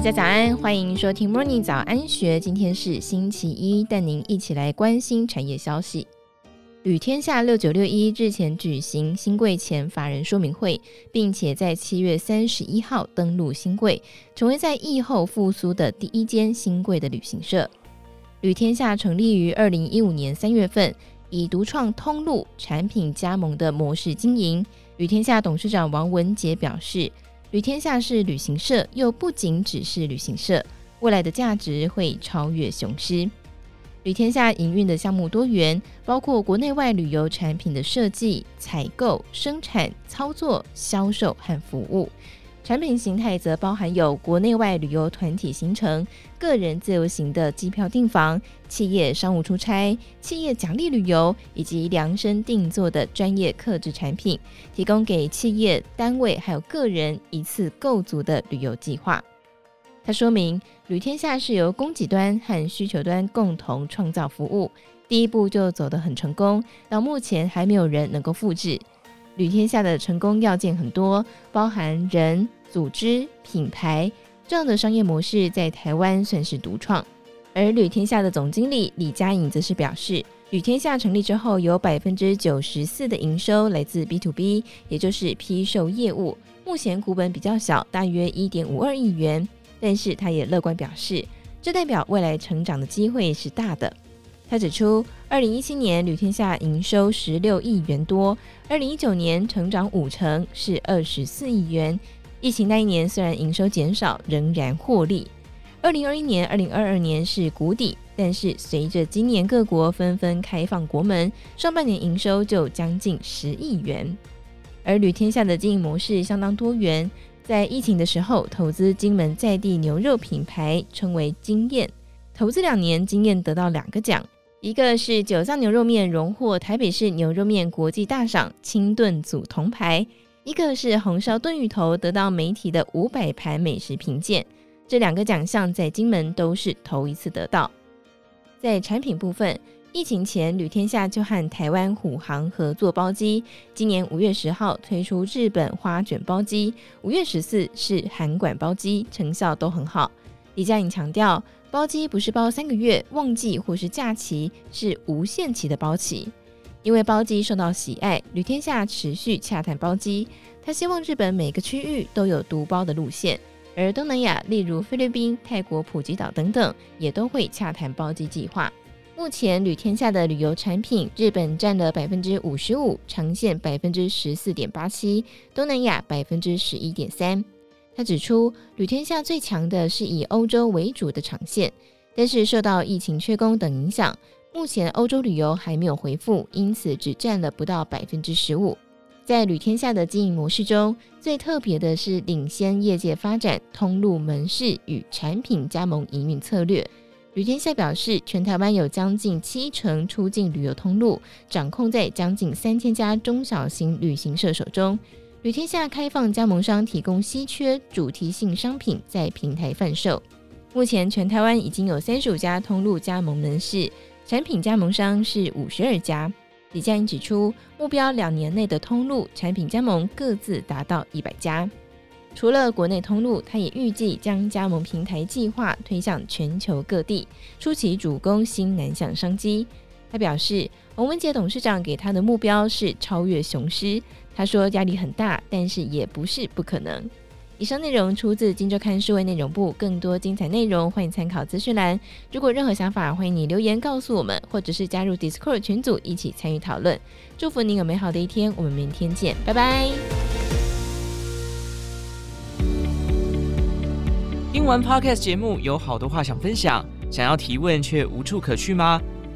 大家早安，欢迎收听 Morning 早安学。今天是星期一，带您一起来关心产业消息。旅天下六九六一日前举行新柜前法人说明会，并且在七月三十一号登陆兴柜，成为在疫后复苏的第一间新柜的旅行社。旅天下成立于二零一五年三月份，以独创通路产品加盟的模式经营。旅天下董事长王文杰表示，旅天下是旅行社，又不仅只是旅行社，未来的价值会超越雄狮。旅天下营运的项目多元，包括国内外旅游产品的设计、采购、生产、操作、销售和服务。产品形态则包含有国内外旅游团体行程、个人自由行的机票订房、企业商务出差、企业奖励旅游以及量身定做的专业客制产品，提供给企业单位还有个人一次够足的旅游计划。他说明，旅天下是由供给端和需求端共同创造服务，第一步就走得很成功，到目前还没有人能够复制。旅天下的成功要件很多，包含人、组织、品牌这样的商业模式，在台湾算是独创。而旅天下的总经理李佳颖则是表示，旅天下成立之后，有百分之九十四的营收来自 B to B，也就是批售业务。目前股本比较小，大约一点五二亿元，但是他也乐观表示，这代表未来成长的机会是大的。他指出，二零一七年旅天下营收十六亿元多，二零一九年成长五成，是二十四亿元。疫情那一年虽然营收减少，仍然获利。二零二一年、二零二二年是谷底，但是随着今年各国纷纷开放国门，上半年营收就将近十亿元。而旅天下的经营模式相当多元，在疫情的时候投资金门在地牛肉品牌，称为经验，投资两年，经验得到两个奖。一个是九藏牛肉面荣获台北市牛肉面国际大赏清炖组铜牌，一个是红烧炖鱼头得到媒体的五百盘美食评鉴，这两个奖项在金门都是头一次得到。在产品部分，疫情前旅天下就和台湾虎航合作包机，今年五月十号推出日本花卷包机，五月十四是韩馆包机，成效都很好。李佳颖强调。包机不是包三个月，旺季或是假期，是无限期的包期。因为包机受到喜爱，旅天下持续洽谈包机。他希望日本每个区域都有独包的路线，而东南亚，例如菲律宾、泰国、普吉岛等等，也都会洽谈包机计划。目前旅天下的旅游产品，日本占了百分之五十五，长线百分之十四点八七，东南亚百分之十一点三。他指出，旅天下最强的是以欧洲为主的长线，但是受到疫情缺工等影响，目前欧洲旅游还没有恢复，因此只占了不到百分之十五。在旅天下的经营模式中，最特别的是领先业界发展通路门市与产品加盟营运策略。旅天下表示，全台湾有将近七成出境旅游通路掌控在将近三千家中小型旅行社手中。旅天下开放加盟商提供稀缺主题性商品在平台贩售。目前全台湾已经有三十五家通路加盟门市，产品加盟商是五十二家。李佳颖指出，目标两年内的通路产品加盟各自达到一百家。除了国内通路，他也预计将加盟平台计划推向全球各地，初期主攻新南向商机。他表示，王文杰董事长给他的目标是超越雄狮。他说压力很大，但是也不是不可能。以上内容出自《金周刊》数位内容部，更多精彩内容欢迎参考资讯栏。如果任何想法，欢迎你留言告诉我们，或者是加入 Discord 群组一起参与讨论。祝福你有美好的一天，我们明天见，拜拜。听完 Podcast 节目，有好多话想分享，想要提问却无处可去吗？